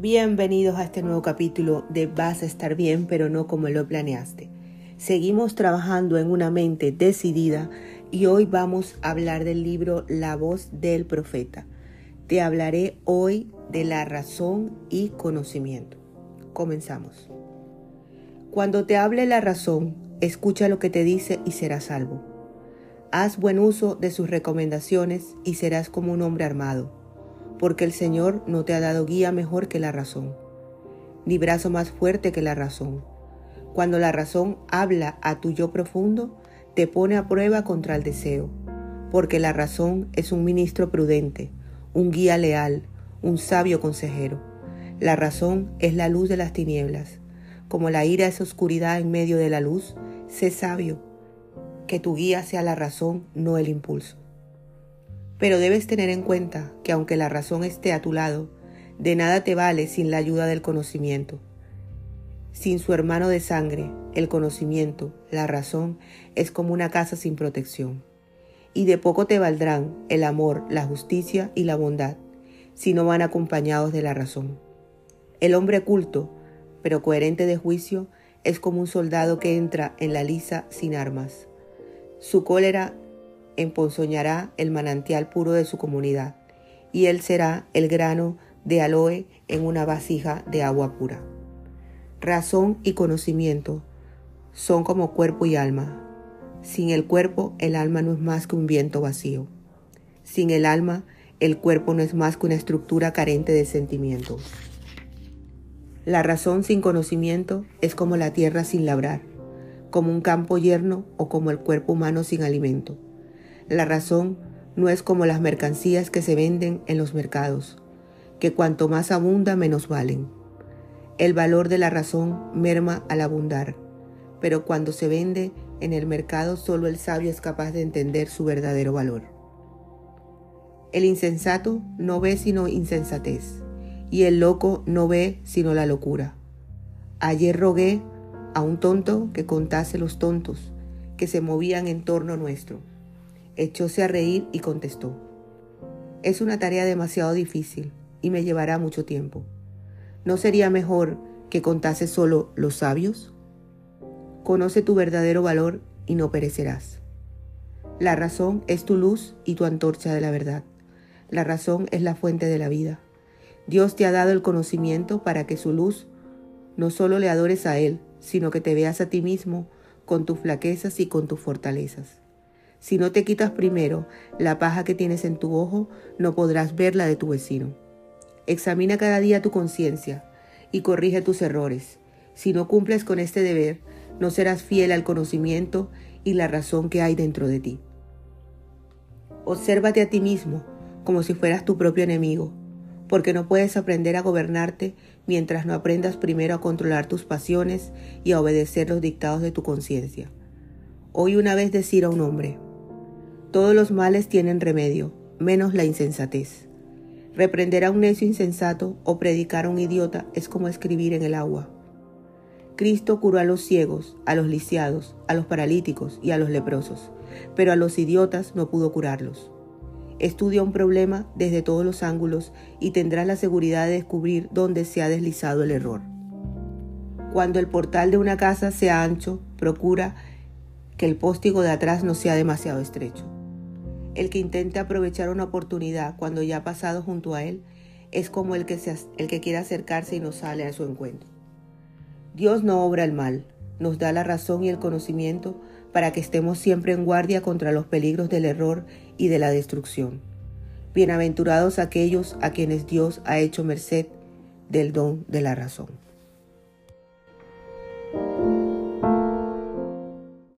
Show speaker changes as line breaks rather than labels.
Bienvenidos a este nuevo capítulo de Vas a estar bien, pero no como lo planeaste. Seguimos trabajando en una mente decidida y hoy vamos a hablar del libro La voz del profeta. Te hablaré hoy de la razón y conocimiento. Comenzamos. Cuando te hable la razón, escucha lo que te dice y serás salvo. Haz buen uso de sus recomendaciones y serás como un hombre armado porque el Señor no te ha dado guía mejor que la razón, ni brazo más fuerte que la razón. Cuando la razón habla a tu yo profundo, te pone a prueba contra el deseo, porque la razón es un ministro prudente, un guía leal, un sabio consejero. La razón es la luz de las tinieblas. Como la ira es oscuridad en medio de la luz, sé sabio, que tu guía sea la razón, no el impulso. Pero debes tener en cuenta que aunque la razón esté a tu lado, de nada te vale sin la ayuda del conocimiento. Sin su hermano de sangre, el conocimiento, la razón, es como una casa sin protección. Y de poco te valdrán el amor, la justicia y la bondad, si no van acompañados de la razón. El hombre culto, pero coherente de juicio, es como un soldado que entra en la lisa sin armas. Su cólera emponzoñará el manantial puro de su comunidad, y él será el grano de aloe en una vasija de agua pura. Razón y conocimiento son como cuerpo y alma. Sin el cuerpo, el alma no es más que un viento vacío. Sin el alma, el cuerpo no es más que una estructura carente de sentimientos. La razón sin conocimiento es como la tierra sin labrar, como un campo yerno o como el cuerpo humano sin alimento. La razón no es como las mercancías que se venden en los mercados, que cuanto más abunda menos valen. El valor de la razón merma al abundar, pero cuando se vende en el mercado solo el sabio es capaz de entender su verdadero valor. El insensato no ve sino insensatez, y el loco no ve sino la locura. Ayer rogué a un tonto que contase los tontos que se movían en torno nuestro echóse a reír y contestó, es una tarea demasiado difícil y me llevará mucho tiempo. ¿No sería mejor que contase solo los sabios? Conoce tu verdadero valor y no perecerás. La razón es tu luz y tu antorcha de la verdad. La razón es la fuente de la vida. Dios te ha dado el conocimiento para que su luz no solo le adores a Él, sino que te veas a ti mismo con tus flaquezas y con tus fortalezas. Si no te quitas primero la paja que tienes en tu ojo, no podrás ver la de tu vecino. Examina cada día tu conciencia y corrige tus errores. Si no cumples con este deber, no serás fiel al conocimiento y la razón que hay dentro de ti. Obsérvate a ti mismo como si fueras tu propio enemigo, porque no puedes aprender a gobernarte mientras no aprendas primero a controlar tus pasiones y a obedecer los dictados de tu conciencia. Hoy una vez decir a un hombre, todos los males tienen remedio, menos la insensatez. Reprender a un necio insensato o predicar a un idiota es como escribir en el agua. Cristo curó a los ciegos, a los lisiados, a los paralíticos y a los leprosos, pero a los idiotas no pudo curarlos. Estudia un problema desde todos los ángulos y tendrás la seguridad de descubrir dónde se ha deslizado el error. Cuando el portal de una casa sea ancho, procura que el póstigo de atrás no sea demasiado estrecho. El que intente aprovechar una oportunidad cuando ya ha pasado junto a él es como el que, se, el que quiere acercarse y no sale a su encuentro. Dios no obra el mal, nos da la razón y el conocimiento para que estemos siempre en guardia contra los peligros del error y de la destrucción. Bienaventurados aquellos a quienes Dios ha hecho merced del don de la razón.